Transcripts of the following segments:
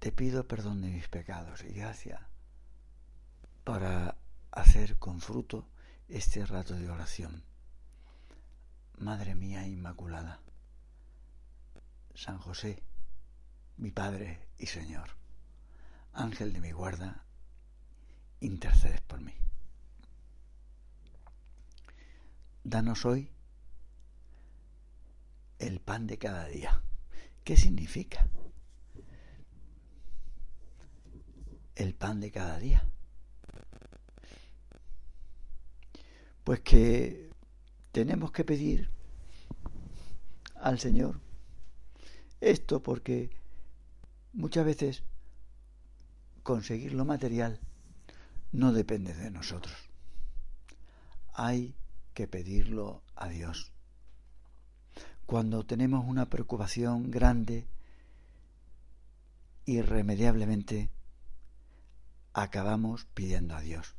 Te pido perdón de mis pecados y gracia para hacer con fruto este rato de oración. Madre mía Inmaculada, San José, mi Padre y Señor, Ángel de mi guarda, intercedes por mí. Danos hoy el pan de cada día. ¿Qué significa? El pan de cada día. Pues que tenemos que pedir al Señor esto porque muchas veces conseguir lo material no depende de nosotros. Hay que pedirlo a Dios. Cuando tenemos una preocupación grande, irremediablemente acabamos pidiendo a Dios.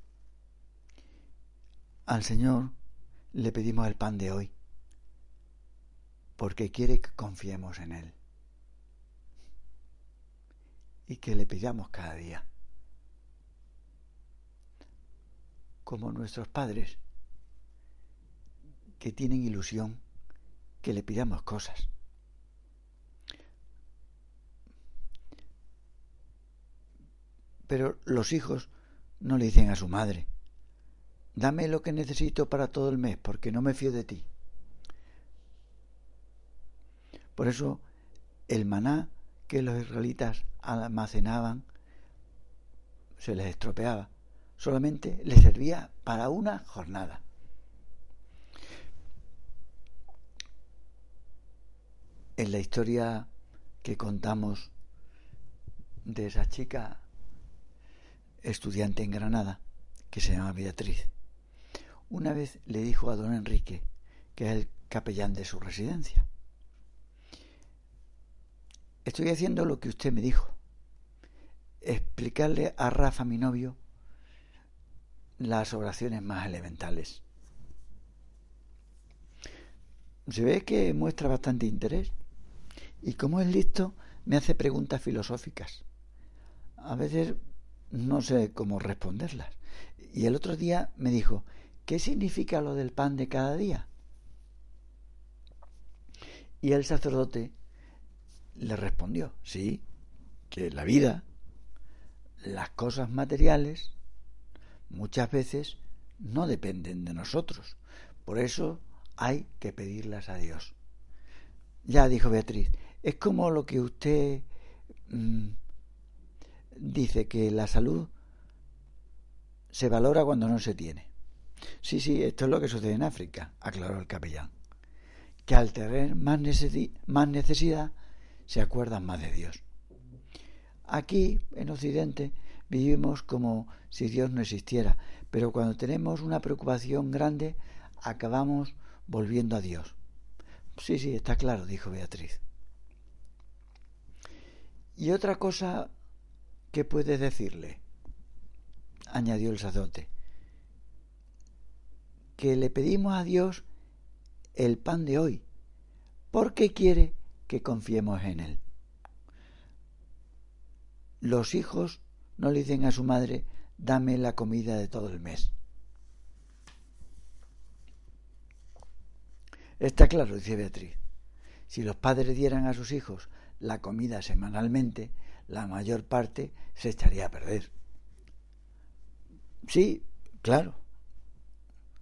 Al Señor le pedimos el pan de hoy, porque quiere que confiemos en Él y que le pidamos cada día. Como nuestros padres, que tienen ilusión, que le pidamos cosas. Pero los hijos no le dicen a su madre, dame lo que necesito para todo el mes, porque no me fío de ti. Por eso el maná que los israelitas almacenaban se les estropeaba. Solamente les servía para una jornada. En la historia que contamos de esa chica estudiante en Granada, que se llama Beatriz, una vez le dijo a don Enrique, que es el capellán de su residencia, estoy haciendo lo que usted me dijo, explicarle a Rafa, mi novio, las oraciones más elementales. Se ve que muestra bastante interés y como es listo, me hace preguntas filosóficas. A veces no sé cómo responderlas. Y el otro día me dijo, ¿qué significa lo del pan de cada día? Y el sacerdote le respondió, sí, que la vida, las cosas materiales, muchas veces no dependen de nosotros. Por eso hay que pedirlas a Dios. Ya dijo Beatriz, es como lo que usted mm, dice que la salud se valora cuando no se tiene. Sí, sí, esto es lo que sucede en África, aclaró el capellán. Que al tener más, más necesidad se acuerdan más de Dios. Aquí, en Occidente, vivimos como si Dios no existiera, pero cuando tenemos una preocupación grande, acabamos volviendo a Dios. Sí, sí, está claro, dijo Beatriz. Y otra cosa que puede decirle, añadió el sacerdote, que le pedimos a Dios el pan de hoy, porque quiere que confiemos en Él. Los hijos no le dicen a su madre, dame la comida de todo el mes. Está claro, dice Beatriz. Si los padres dieran a sus hijos la comida semanalmente, la mayor parte se echaría a perder. Sí, claro,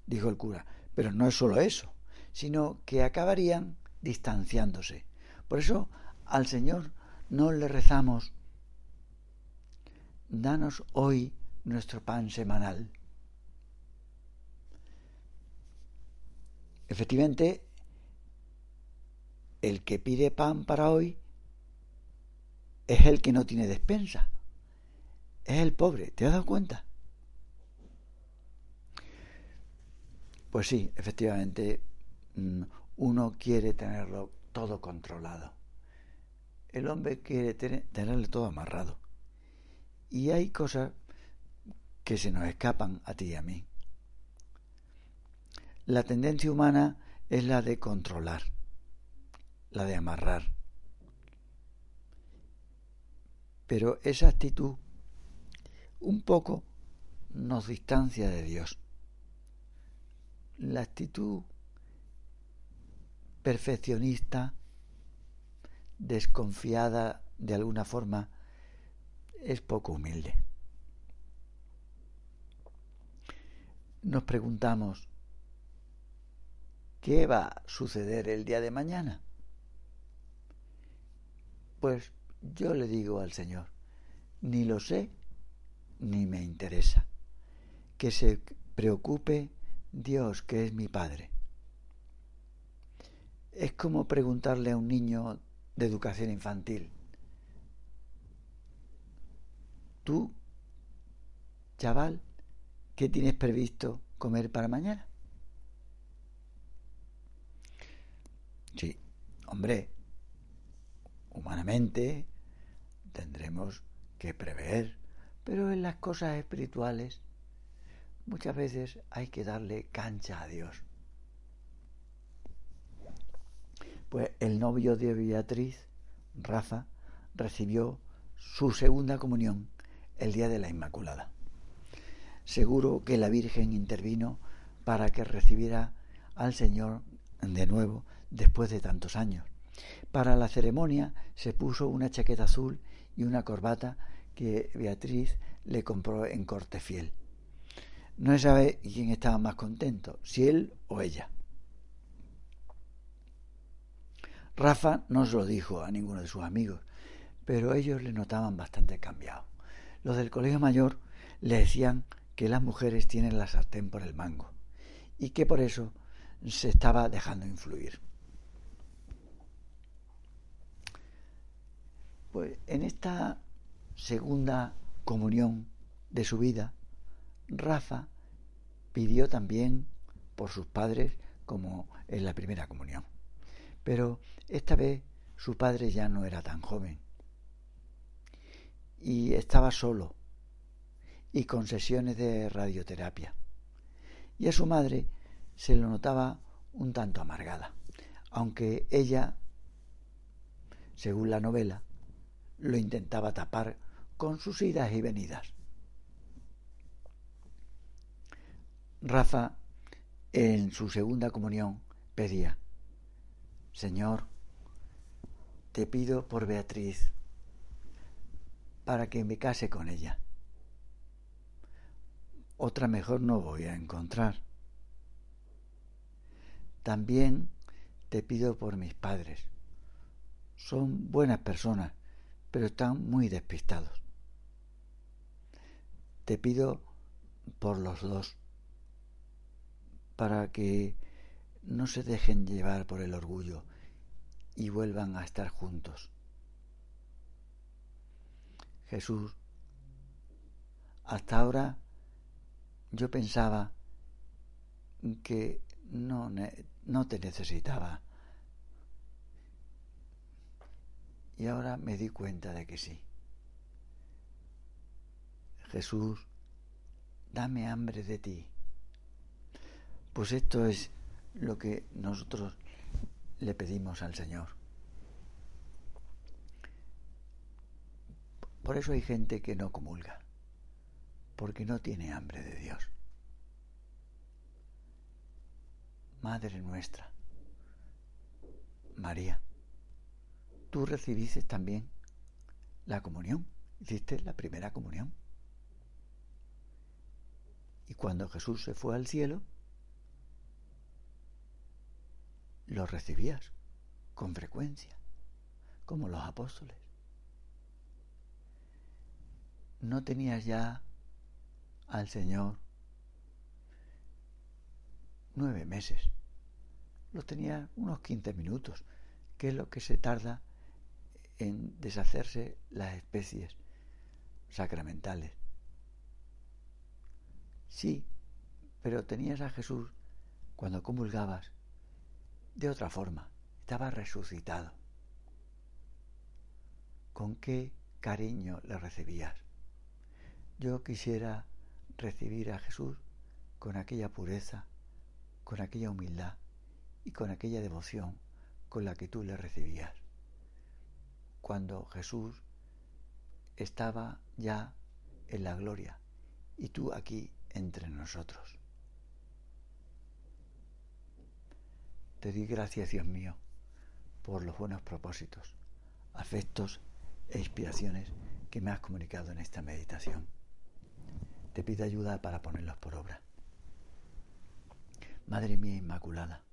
dijo el cura, pero no es solo eso, sino que acabarían distanciándose. Por eso al Señor no le rezamos, danos hoy nuestro pan semanal. Efectivamente, el que pide pan para hoy es el que no tiene despensa. es el pobre. ¿Te has dado cuenta? Pues sí, efectivamente, mm, uno quiere tenerlo todo controlado. El hombre quiere tenerle todo amarrado. Y hay cosas que se nos escapan a ti y a mí. La tendencia humana es la de controlar, la de amarrar. Pero esa actitud un poco nos distancia de Dios. La actitud perfeccionista, desconfiada de alguna forma, es poco humilde. Nos preguntamos, ¿qué va a suceder el día de mañana? Pues yo le digo al Señor, ni lo sé ni me interesa. Que se preocupe Dios, que es mi Padre. Es como preguntarle a un niño de educación infantil, tú, chaval, ¿qué tienes previsto comer para mañana? Sí, hombre, humanamente tendremos que prever, pero en las cosas espirituales muchas veces hay que darle cancha a Dios. Pues el novio de Beatriz, Rafa, recibió su segunda comunión el día de la Inmaculada. Seguro que la Virgen intervino para que recibiera al Señor de nuevo después de tantos años. Para la ceremonia se puso una chaqueta azul y una corbata que Beatriz le compró en corte fiel. No se sabe quién estaba más contento, si él o ella. Rafa no se lo dijo a ninguno de sus amigos, pero ellos le notaban bastante cambiado. Los del colegio mayor le decían que las mujeres tienen la sartén por el mango y que por eso se estaba dejando influir. Pues en esta segunda comunión de su vida, Rafa pidió también por sus padres como en la primera comunión. Pero esta vez su padre ya no era tan joven y estaba solo y con sesiones de radioterapia. Y a su madre se lo notaba un tanto amargada, aunque ella, según la novela, lo intentaba tapar con sus idas y venidas. Rafa, en su segunda comunión, pedía, Señor, te pido por Beatriz, para que me case con ella. Otra mejor no voy a encontrar. También te pido por mis padres. Son buenas personas pero están muy despistados. Te pido por los dos, para que no se dejen llevar por el orgullo y vuelvan a estar juntos. Jesús, hasta ahora yo pensaba que no, no te necesitaba Y ahora me di cuenta de que sí. Jesús, dame hambre de ti. Pues esto es lo que nosotros le pedimos al Señor. Por eso hay gente que no comulga, porque no tiene hambre de Dios. Madre nuestra, María tú recibiste también la comunión, hiciste la primera comunión. Y cuando Jesús se fue al cielo, lo recibías con frecuencia, como los apóstoles. No tenías ya al Señor nueve meses, los tenías unos quince minutos, que es lo que se tarda en deshacerse las especies sacramentales. Sí, pero tenías a Jesús cuando comulgabas de otra forma. Estaba resucitado. ¿Con qué cariño le recibías? Yo quisiera recibir a Jesús con aquella pureza, con aquella humildad y con aquella devoción con la que tú le recibías. Cuando Jesús estaba ya en la gloria y tú aquí entre nosotros. Te doy gracias, Dios mío, por los buenos propósitos, afectos e inspiraciones que me has comunicado en esta meditación. Te pido ayuda para ponerlos por obra. Madre mía Inmaculada,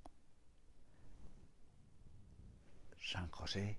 San José,